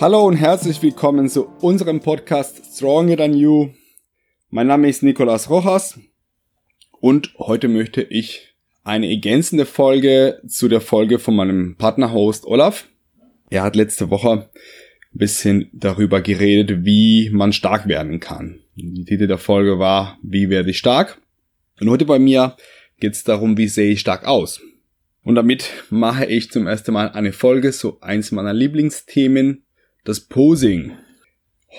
Hallo und herzlich willkommen zu unserem Podcast Stronger Than You. Mein Name ist Nicolas Rojas und heute möchte ich eine ergänzende Folge zu der Folge von meinem Partnerhost Olaf. Er hat letzte Woche ein bisschen darüber geredet, wie man stark werden kann. Die Titel der Folge war, wie werde ich stark? Und heute bei mir geht es darum, wie sehe ich stark aus? Und damit mache ich zum ersten Mal eine Folge zu eins meiner Lieblingsthemen, das Posing.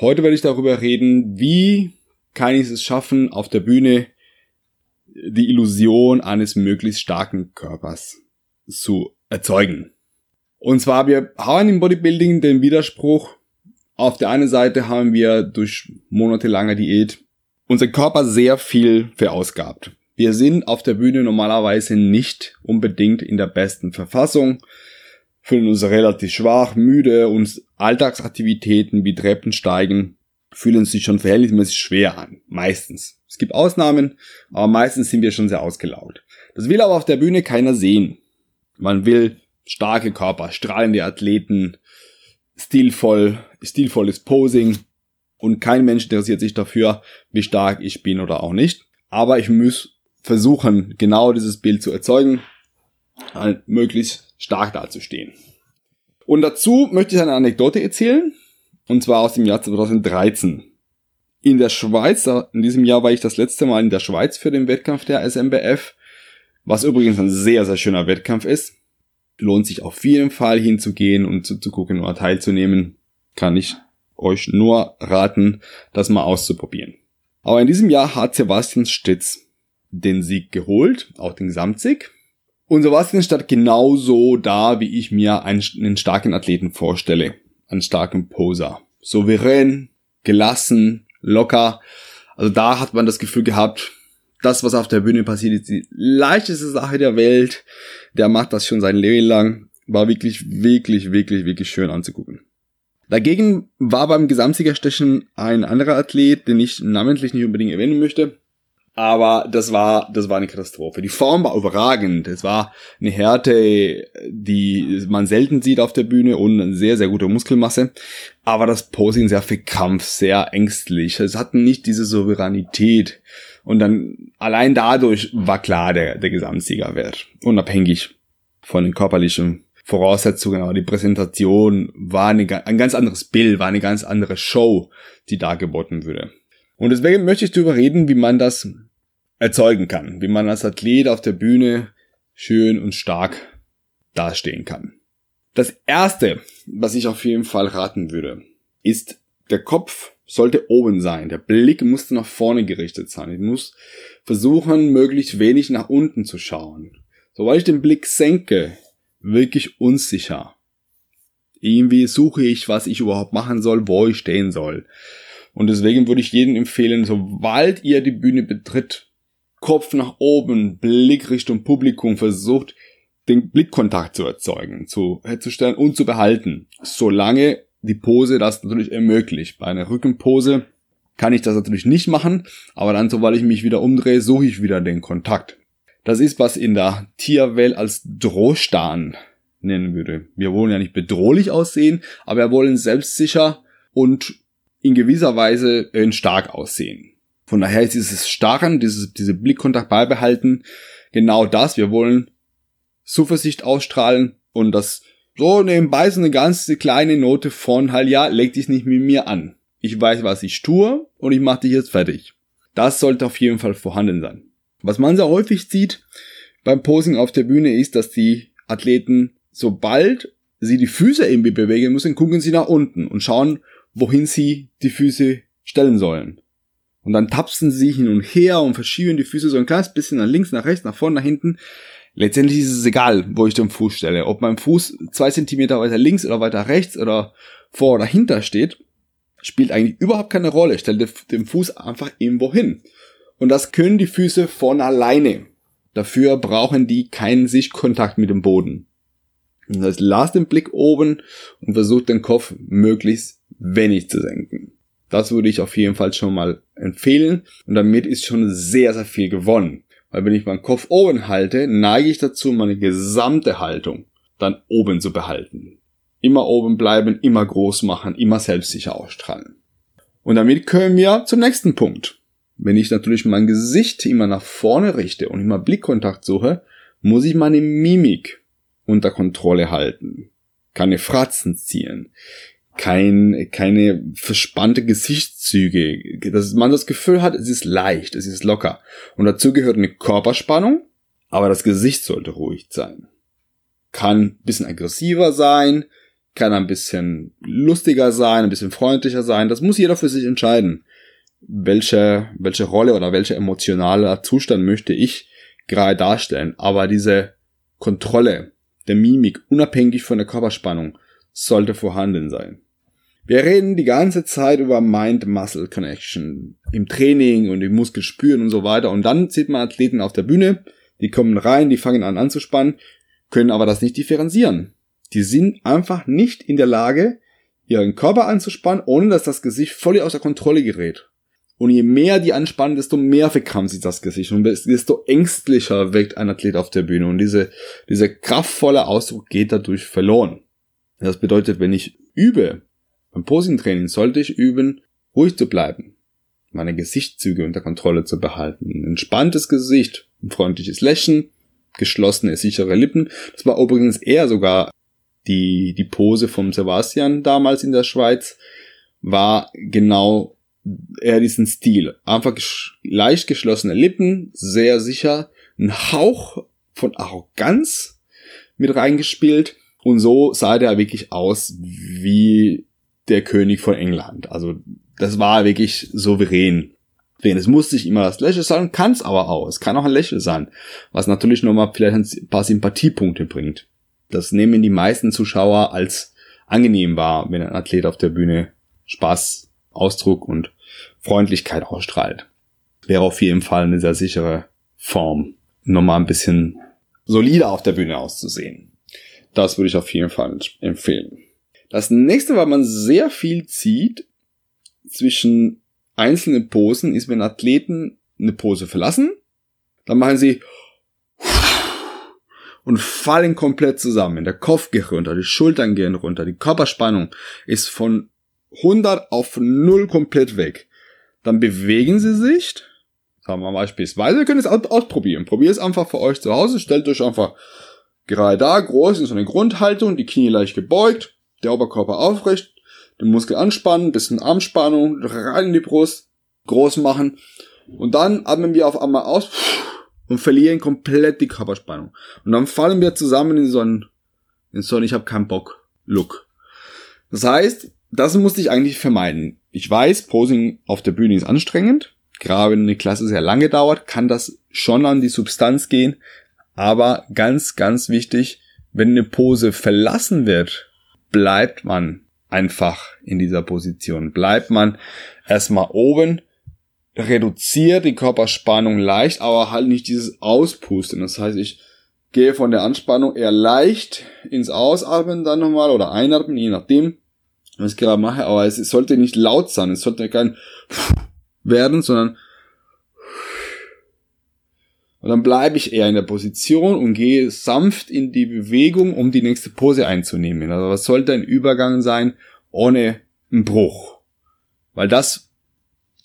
Heute werde ich darüber reden, wie kann ich es schaffen, auf der Bühne die Illusion eines möglichst starken Körpers zu erzeugen. Und zwar, wir haben im Bodybuilding den Widerspruch, auf der einen Seite haben wir durch monatelange Diät unser Körper sehr viel verausgabt. Wir sind auf der Bühne normalerweise nicht unbedingt in der besten Verfassung fühlen uns relativ schwach, müde und Alltagsaktivitäten wie Treppensteigen fühlen sich schon verhältnismäßig schwer an. Meistens. Es gibt Ausnahmen, aber meistens sind wir schon sehr ausgelaugt. Das will aber auf der Bühne keiner sehen. Man will starke Körper, strahlende Athleten, stilvoll, stilvolles Posing und kein Mensch interessiert sich dafür, wie stark ich bin oder auch nicht. Aber ich muss versuchen, genau dieses Bild zu erzeugen, halt möglichst stark dazustehen. Und dazu möchte ich eine Anekdote erzählen, und zwar aus dem Jahr 2013. In der Schweiz, in diesem Jahr war ich das letzte Mal in der Schweiz für den Wettkampf der SMBF, was übrigens ein sehr, sehr schöner Wettkampf ist. Lohnt sich auf jeden Fall hinzugehen und zu, zu gucken oder teilzunehmen. Kann ich euch nur raten, das mal auszuprobieren. Aber in diesem Jahr hat Sebastian Stitz den Sieg geholt, auch den Gesamtsieg. Und Sebastian stand genauso da, wie ich mir einen, einen starken Athleten vorstelle. Einen starken Poser. Souverän, gelassen, locker. Also da hat man das Gefühl gehabt, das, was auf der Bühne passiert, ist die leichteste Sache der Welt. Der macht das schon sein Leben lang. War wirklich, wirklich, wirklich, wirklich schön anzugucken. Dagegen war beim Gesamtsiegerstechen ein anderer Athlet, den ich namentlich nicht unbedingt erwähnen möchte. Aber das war, das war eine Katastrophe. Die Form war überragend. Es war eine Härte, die man selten sieht auf der Bühne und eine sehr, sehr gute Muskelmasse. Aber das Posing sehr verkrampft, sehr ängstlich. Es hatten nicht diese Souveränität. Und dann allein dadurch war klar der, der Gesamtsieger wird. Unabhängig von den körperlichen Voraussetzungen. Aber die Präsentation war eine, ein ganz anderes Bild, war eine ganz andere Show, die da geboten würde. Und deswegen möchte ich darüber reden, wie man das erzeugen kann, wie man als Athlet auf der Bühne schön und stark dastehen kann. Das erste, was ich auf jeden Fall raten würde, ist, der Kopf sollte oben sein. Der Blick muss nach vorne gerichtet sein. Ich muss versuchen, möglichst wenig nach unten zu schauen. Sobald ich den Blick senke, wirklich unsicher. Irgendwie suche ich, was ich überhaupt machen soll, wo ich stehen soll. Und deswegen würde ich jedem empfehlen, sobald ihr die Bühne betritt, Kopf nach oben, Blick Richtung Publikum, versucht den Blickkontakt zu erzeugen, zu herzustellen und zu behalten, solange die Pose das natürlich ermöglicht. Bei einer Rückenpose kann ich das natürlich nicht machen, aber dann, sobald ich mich wieder umdrehe, suche ich wieder den Kontakt. Das ist, was in der Tierwelt als Drohstan nennen würde. Wir wollen ja nicht bedrohlich aussehen, aber wir wollen selbstsicher und in gewisser Weise stark aussehen. Von daher ist dieses Starren, dieses, diese Blickkontakt beibehalten, genau das. Wir wollen Zuversicht ausstrahlen und das so nebenbei so eine ganz kleine Note von halt, ja, leg dich nicht mit mir an. Ich weiß, was ich tue und ich mache dich jetzt fertig. Das sollte auf jeden Fall vorhanden sein. Was man sehr häufig sieht beim Posing auf der Bühne ist, dass die Athleten, sobald sie die Füße irgendwie bewegen müssen, gucken sie nach unten und schauen, wohin sie die Füße stellen sollen. Und dann tapsen sie hin und her und verschieben die Füße so ein kleines bisschen nach links, nach rechts, nach vorne, nach hinten. Letztendlich ist es egal, wo ich den Fuß stelle. Ob mein Fuß zwei Zentimeter weiter links oder weiter rechts oder vor oder hinter steht, spielt eigentlich überhaupt keine Rolle. Ich stelle den Fuß einfach irgendwo hin. Und das können die Füße von alleine. Dafür brauchen die keinen Sichtkontakt mit dem Boden. Das heißt, lasst den Blick oben und versucht den Kopf möglichst wenig zu senken. Das würde ich auf jeden Fall schon mal empfehlen. Und damit ist schon sehr, sehr viel gewonnen. Weil wenn ich meinen Kopf oben halte, neige ich dazu, meine gesamte Haltung dann oben zu behalten. immer oben bleiben, immer groß machen, immer selbstsicher ausstrahlen. Und damit können wir zum nächsten Punkt. Wenn ich natürlich mein Gesicht immer nach vorne richte und immer Blickkontakt suche, muss ich meine Mimik unter Kontrolle halten. Keine Fratzen ziehen. Kein, keine verspannte Gesichtszüge. Dass man das Gefühl hat, es ist leicht, es ist locker. Und dazu gehört eine Körperspannung, aber das Gesicht sollte ruhig sein. Kann ein bisschen aggressiver sein, kann ein bisschen lustiger sein, ein bisschen freundlicher sein. Das muss jeder für sich entscheiden. Welche, welche Rolle oder welcher emotionaler Zustand möchte ich gerade darstellen. Aber diese Kontrolle der Mimik, unabhängig von der Körperspannung, sollte vorhanden sein. Wir reden die ganze Zeit über Mind-Muscle-Connection im Training und im Muskelspüren und so weiter. Und dann sieht man Athleten auf der Bühne, die kommen rein, die fangen an anzuspannen, können aber das nicht differenzieren. Die sind einfach nicht in der Lage, ihren Körper anzuspannen, ohne dass das Gesicht völlig außer Kontrolle gerät. Und je mehr die anspannen, desto mehr verkrampft sich das Gesicht und desto ängstlicher wirkt ein Athlet auf der Bühne. Und diese, dieser kraftvolle Ausdruck geht dadurch verloren. Das bedeutet, wenn ich übe, beim Posing-Training sollte ich üben, ruhig zu bleiben, meine Gesichtszüge unter Kontrolle zu behalten. Ein entspanntes Gesicht, ein freundliches Lächeln, geschlossene, sichere Lippen. Das war übrigens eher sogar die, die Pose vom Sebastian damals in der Schweiz, war genau eher diesen Stil. Einfach leicht geschlossene Lippen, sehr sicher, ein Hauch von Arroganz mit reingespielt und so sah der wirklich aus wie der König von England. Also das war wirklich souverän. Es muss nicht immer das Lächeln sein, kann es aber auch. Es kann auch ein Lächeln sein, was natürlich nochmal vielleicht ein paar Sympathiepunkte bringt. Das nehmen die meisten Zuschauer als angenehm wahr, wenn ein Athlet auf der Bühne Spaß Ausdruck und Freundlichkeit ausstrahlt. Wäre auf jeden Fall eine sehr sichere Form, nochmal ein bisschen solider auf der Bühne auszusehen. Das würde ich auf jeden Fall empfehlen. Das nächste, weil man sehr viel zieht zwischen einzelnen Posen, ist, wenn Athleten eine Pose verlassen, dann machen sie und fallen komplett zusammen. Der Kopf geht runter, die Schultern gehen runter, die Körperspannung ist von 100 auf 0 komplett weg. Dann bewegen sie sich. Sagen wir beispielsweise, ihr könnt es ausprobieren. Probiert es einfach für euch zu Hause. Stellt euch einfach gerade da, groß in so eine Grundhaltung, die Knie leicht gebeugt, der Oberkörper aufrecht, den Muskel anspannen, bisschen Armspannung, rein in die Brust, groß machen. Und dann atmen wir auf einmal aus und verlieren komplett die Körperspannung. Und dann fallen wir zusammen in so einen, in so einen Ich hab keinen Bock Look. Das heißt, das musste ich eigentlich vermeiden. Ich weiß, Posing auf der Bühne ist anstrengend. Gerade wenn eine Klasse sehr lange dauert, kann das schon an die Substanz gehen. Aber ganz, ganz wichtig, wenn eine Pose verlassen wird, bleibt man einfach in dieser Position. Bleibt man erstmal oben, reduziert die Körperspannung leicht, aber halt nicht dieses Auspusten. Das heißt, ich gehe von der Anspannung eher leicht ins Ausatmen dann nochmal oder einatmen, je nachdem, was ich gerade mache, aber es sollte nicht laut sein, es sollte kein werden, sondern und dann bleibe ich eher in der Position und gehe sanft in die Bewegung, um die nächste Pose einzunehmen. Also was sollte ein Übergang sein ohne einen Bruch? Weil das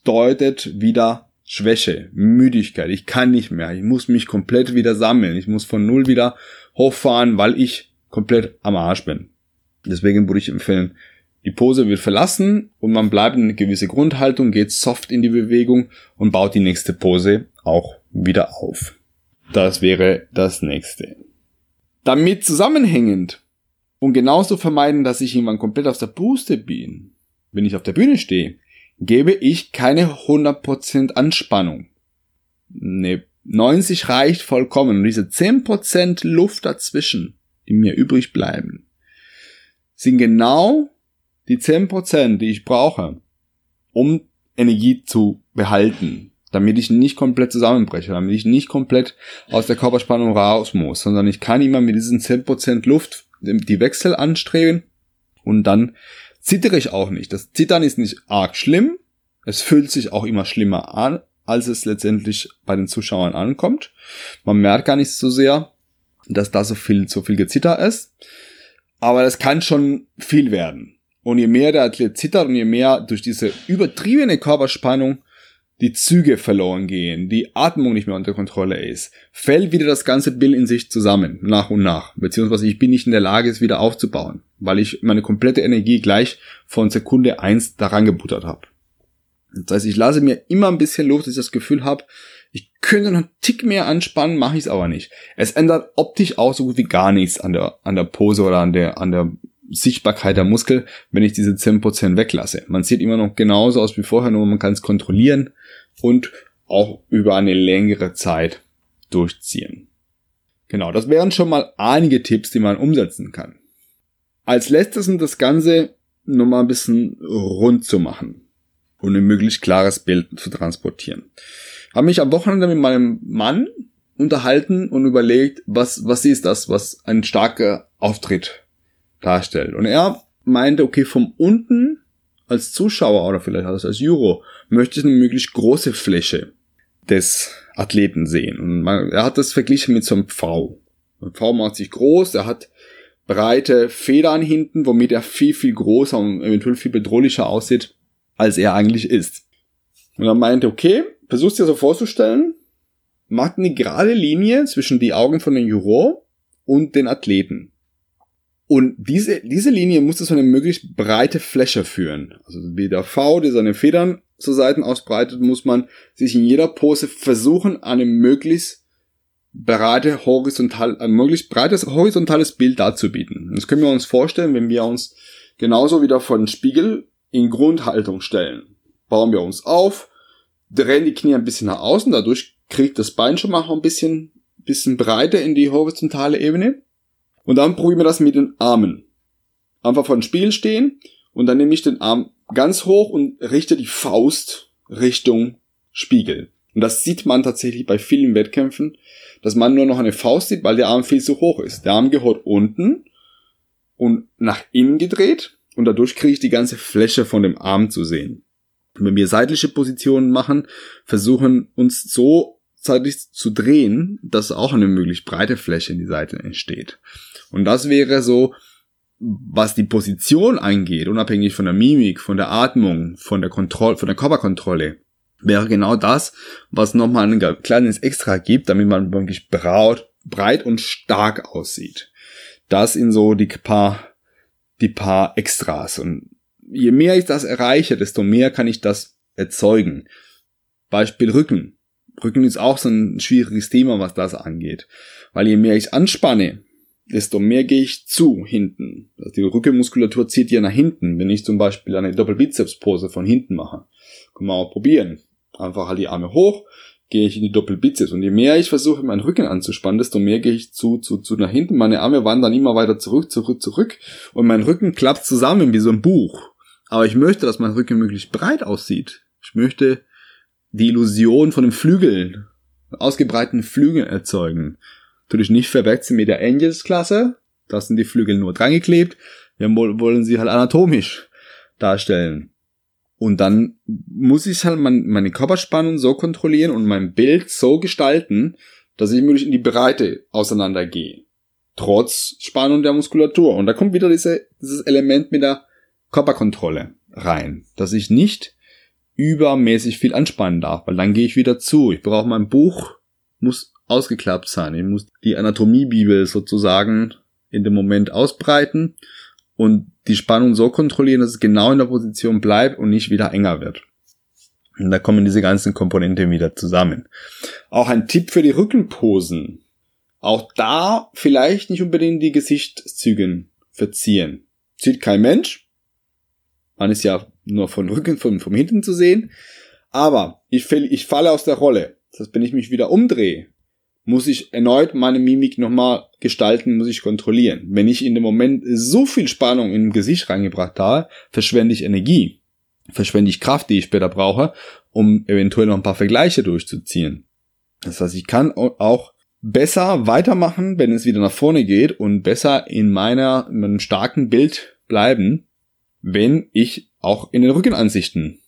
deutet wieder Schwäche, Müdigkeit. Ich kann nicht mehr. Ich muss mich komplett wieder sammeln. Ich muss von Null wieder hochfahren, weil ich komplett am Arsch bin. Deswegen würde ich empfehlen, die Pose wird verlassen und man bleibt in eine gewisse Grundhaltung, geht soft in die Bewegung und baut die nächste Pose auch wieder auf. Das wäre das nächste. Damit zusammenhängend und genauso vermeiden, dass ich irgendwann komplett aus der Puste bin, wenn ich auf der Bühne stehe, gebe ich keine 100% Anspannung. Ne, 90 reicht vollkommen und diese 10% Luft dazwischen, die mir übrig bleiben, sind genau die 10%, die ich brauche, um Energie zu behalten, damit ich nicht komplett zusammenbreche, damit ich nicht komplett aus der Körperspannung raus muss, sondern ich kann immer mit diesen 10% Luft die Wechsel anstreben und dann zittere ich auch nicht. Das Zittern ist nicht arg schlimm, es fühlt sich auch immer schlimmer an, als es letztendlich bei den Zuschauern ankommt. Man merkt gar nicht so sehr, dass da so viel, so viel Gezitter ist. Aber das kann schon viel werden. Und je mehr der Athlet zittert und je mehr durch diese übertriebene Körperspannung die Züge verloren gehen, die Atmung nicht mehr unter Kontrolle ist, fällt wieder das ganze Bild in sich zusammen, nach und nach. Beziehungsweise ich bin nicht in der Lage, es wieder aufzubauen, weil ich meine komplette Energie gleich von Sekunde eins daran gebuttert habe. Das heißt, ich lasse mir immer ein bisschen Luft, dass ich das Gefühl habe, ich könnte noch einen Tick mehr anspannen, mache ich es aber nicht. Es ändert optisch auch so gut wie gar nichts an der, an der Pose oder an der, an der Sichtbarkeit der Muskel, wenn ich diese 10% weglasse. Man sieht immer noch genauso aus wie vorher, nur man kann es kontrollieren und auch über eine längere Zeit durchziehen. Genau, das wären schon mal einige Tipps, die man umsetzen kann. Als letztes sind das Ganze nochmal ein bisschen rund zu machen und ein möglichst klares Bild zu transportieren habe mich am Wochenende mit meinem Mann unterhalten und überlegt, was, was ist das, was ein starker Auftritt darstellt. Und er meinte, okay, vom unten als Zuschauer oder vielleicht als Juro möchte ich eine möglichst große Fläche des Athleten sehen. Und man, er hat das verglichen mit so einem V. Ein V macht sich groß, er hat breite Federn hinten, womit er viel, viel größer und eventuell viel bedrohlicher aussieht, als er eigentlich ist. Und er meinte, okay, versuchst dir so vorzustellen, macht eine gerade Linie zwischen die Augen von den Juror und den Athleten. Und diese, diese Linie muss zu eine möglichst breite Fläche führen. Also wie der V, der seine Federn zur Seiten ausbreitet, muss man sich in jeder Pose versuchen, eine möglichst breite horizontal, ein möglichst breites horizontales Bild darzubieten. Das können wir uns vorstellen, wenn wir uns genauso wieder vor den Spiegel in Grundhaltung stellen. Bauen wir uns auf, drehen die Knie ein bisschen nach außen, dadurch kriegt das Bein schon mal ein bisschen, bisschen breiter in die horizontale Ebene. Und dann probieren wir das mit den Armen. Einfach vor dem Spiegel stehen und dann nehme ich den Arm ganz hoch und richte die Faust Richtung Spiegel. Und das sieht man tatsächlich bei vielen Wettkämpfen, dass man nur noch eine Faust sieht, weil der Arm viel zu hoch ist. Der Arm gehört unten und nach innen gedreht und dadurch kriege ich die ganze Fläche von dem Arm zu sehen wenn wir seitliche Positionen machen, versuchen uns so seitlich zu drehen, dass auch eine möglichst breite Fläche in die Seite entsteht. Und das wäre so, was die Position angeht, unabhängig von der Mimik, von der Atmung, von der Kontrolle, von der Körperkontrolle, wäre genau das, was nochmal ein kleines Extra gibt, damit man wirklich braut, breit und stark aussieht. Das in so die paar, die paar Extras. Und je mehr ich das erreiche, desto mehr kann ich das erzeugen. Beispiel Rücken. Rücken ist auch so ein schwieriges Thema, was das angeht. Weil je mehr ich anspanne, desto mehr gehe ich zu hinten. Also die Rückenmuskulatur zieht ja nach hinten. Wenn ich zum Beispiel eine Doppelbizeps-Pose von hinten mache, kann man auch probieren. Einfach halt die Arme hoch, gehe ich in die Doppelbizeps. Und je mehr ich versuche, meinen Rücken anzuspannen, desto mehr gehe ich zu, zu, zu nach hinten. Meine Arme wandern immer weiter zurück, zurück, zurück. Und mein Rücken klappt zusammen wie so ein Buch. Aber ich möchte, dass mein Rücken möglichst breit aussieht. Ich möchte die Illusion von einem Flügel, ausgebreiteten Flügeln erzeugen. Natürlich nicht verwechseln mit der Angels-Klasse. Da sind die Flügel nur dran geklebt. Wir wollen sie halt anatomisch darstellen. Und dann muss ich halt meine Körperspannung so kontrollieren und mein Bild so gestalten, dass ich möglichst in die Breite auseinandergehe. Trotz Spannung der Muskulatur. Und da kommt wieder diese, dieses Element mit der Körperkontrolle rein, dass ich nicht übermäßig viel anspannen darf, weil dann gehe ich wieder zu. Ich brauche mein Buch, muss ausgeklappt sein. Ich muss die Anatomiebibel sozusagen in dem Moment ausbreiten und die Spannung so kontrollieren, dass es genau in der Position bleibt und nicht wieder enger wird. Und da kommen diese ganzen Komponenten wieder zusammen. Auch ein Tipp für die Rückenposen. Auch da vielleicht nicht unbedingt die Gesichtszüge verziehen. Sieht kein Mensch, man ist ja nur von Rücken, von, vom Hinten zu sehen. Aber ich, ich falle aus der Rolle. Das heißt, wenn ich mich wieder umdrehe, muss ich erneut meine Mimik nochmal gestalten, muss ich kontrollieren. Wenn ich in dem Moment so viel Spannung in Gesicht reingebracht habe, verschwende ich Energie, verschwende ich Kraft, die ich später brauche, um eventuell noch ein paar Vergleiche durchzuziehen. Das heißt, ich kann auch besser weitermachen, wenn es wieder nach vorne geht und besser in meiner, in meinem starken Bild bleiben, wenn ich auch in den Rückenansichten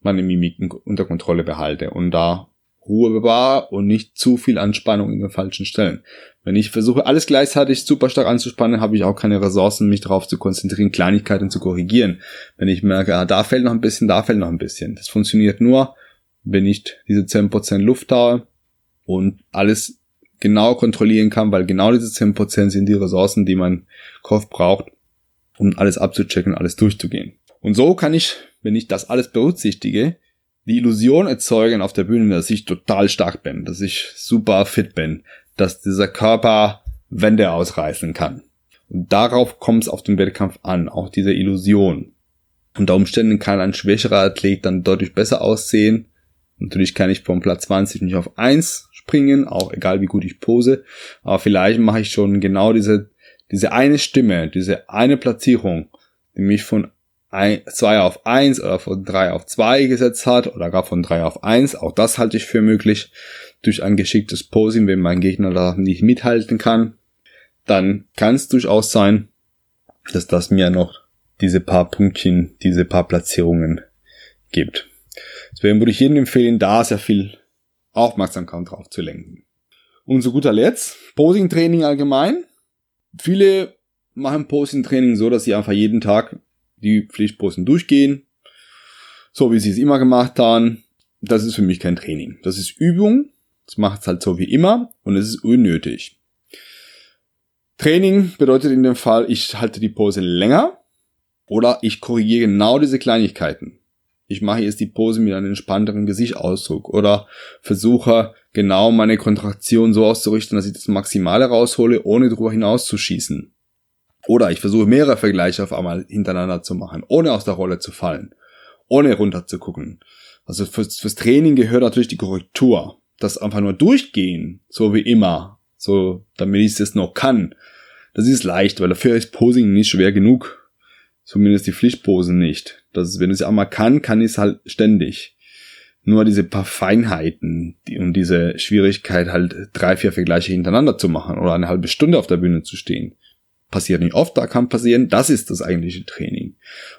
meine Mimiken unter Kontrolle behalte und da Ruhe bewahre und nicht zu viel Anspannung in den falschen Stellen. Wenn ich versuche, alles gleichzeitig super stark anzuspannen, habe ich auch keine Ressourcen, mich darauf zu konzentrieren, Kleinigkeiten zu korrigieren. Wenn ich merke, ah, da fällt noch ein bisschen, da fällt noch ein bisschen. Das funktioniert nur, wenn ich diese 10% Luft habe und alles genau kontrollieren kann, weil genau diese 10% sind die Ressourcen, die mein Kopf braucht, um alles abzuchecken, alles durchzugehen. Und so kann ich, wenn ich das alles berücksichtige, die Illusion erzeugen auf der Bühne, dass ich total stark bin, dass ich super fit bin, dass dieser Körper Wände ausreißen kann. Und darauf kommt es auf den Wettkampf an, auch diese Illusion. Unter Umständen kann ein schwächerer Athlet dann deutlich besser aussehen. Natürlich kann ich vom Platz 20 nicht auf 1 springen, auch egal wie gut ich pose. Aber vielleicht mache ich schon genau diese, diese eine Stimme, diese eine Platzierung, die mich von 2 auf 1 oder von 3 auf 2 gesetzt hat oder gar von 3 auf 1. Auch das halte ich für möglich durch ein geschicktes Posing, wenn mein Gegner da nicht mithalten kann. Dann kann es durchaus sein, dass das mir noch diese paar Pünktchen, diese paar Platzierungen gibt. Deswegen würde ich jedem empfehlen, da sehr viel Aufmerksamkeit drauf zu lenken. Und zu guter Letzt, Posing-Training allgemein. Viele machen Posing-Training so, dass sie einfach jeden Tag die Pflichtposen durchgehen, so wie sie es immer gemacht haben. Das ist für mich kein Training. Das ist Übung. Das macht es halt so wie immer und es ist unnötig. Training bedeutet in dem Fall, ich halte die Pose länger oder ich korrigiere genau diese Kleinigkeiten. Ich mache jetzt die Pose mit einem entspannteren Gesichtsausdruck oder versuche genau meine Kontraktion so auszurichten, dass ich das Maximale raushole, ohne darüber hinaus zu schießen. Oder ich versuche mehrere Vergleiche auf einmal hintereinander zu machen, ohne aus der Rolle zu fallen, ohne runter zu gucken. Also fürs, fürs Training gehört natürlich die Korrektur. Das einfach nur durchgehen, so wie immer, so damit ich es noch kann. Das ist leicht, weil dafür ist Posing nicht schwer genug. Zumindest die Pflichtposen nicht. Das wenn ich es einmal kann, kann ich es halt ständig. Nur diese paar Feinheiten die, und diese Schwierigkeit halt drei, vier Vergleiche hintereinander zu machen oder eine halbe Stunde auf der Bühne zu stehen passiert nicht oft, da kann passieren. Das ist das eigentliche Training.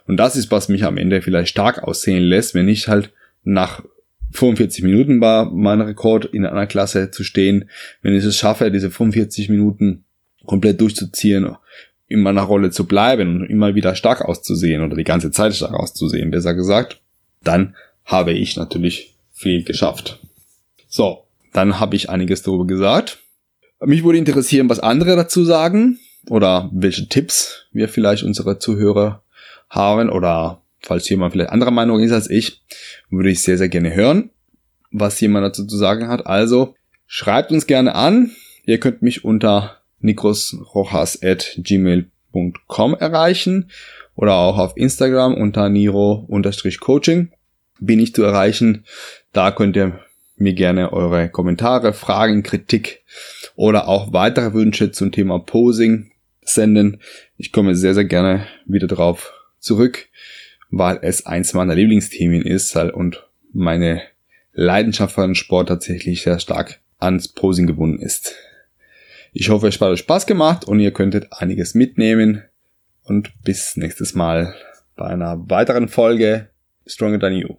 Und das ist, was mich am Ende vielleicht stark aussehen lässt, wenn ich halt nach 45 Minuten war mein Rekord in einer Klasse zu stehen. Wenn ich es schaffe, diese 45 Minuten komplett durchzuziehen, in meiner Rolle zu bleiben und immer wieder stark auszusehen oder die ganze Zeit stark auszusehen, besser gesagt, dann habe ich natürlich viel geschafft. So, dann habe ich einiges darüber gesagt. Mich würde interessieren, was andere dazu sagen oder welche Tipps wir vielleicht unsere Zuhörer haben oder falls jemand vielleicht anderer Meinung ist als ich, würde ich sehr, sehr gerne hören, was jemand dazu zu sagen hat. Also schreibt uns gerne an. Ihr könnt mich unter nikrosrojas.gmail.com erreichen oder auch auf Instagram unter niro-coaching bin ich zu erreichen. Da könnt ihr mir gerne eure Kommentare, Fragen, Kritik oder auch weitere Wünsche zum Thema Posing senden. Ich komme sehr, sehr gerne wieder drauf zurück, weil es eins meiner Lieblingsthemen ist und meine Leidenschaft für den Sport tatsächlich sehr stark ans Posing gebunden ist. Ich hoffe, es hat euch Spaß gemacht und ihr könntet einiges mitnehmen und bis nächstes Mal bei einer weiteren Folge Stronger Than You.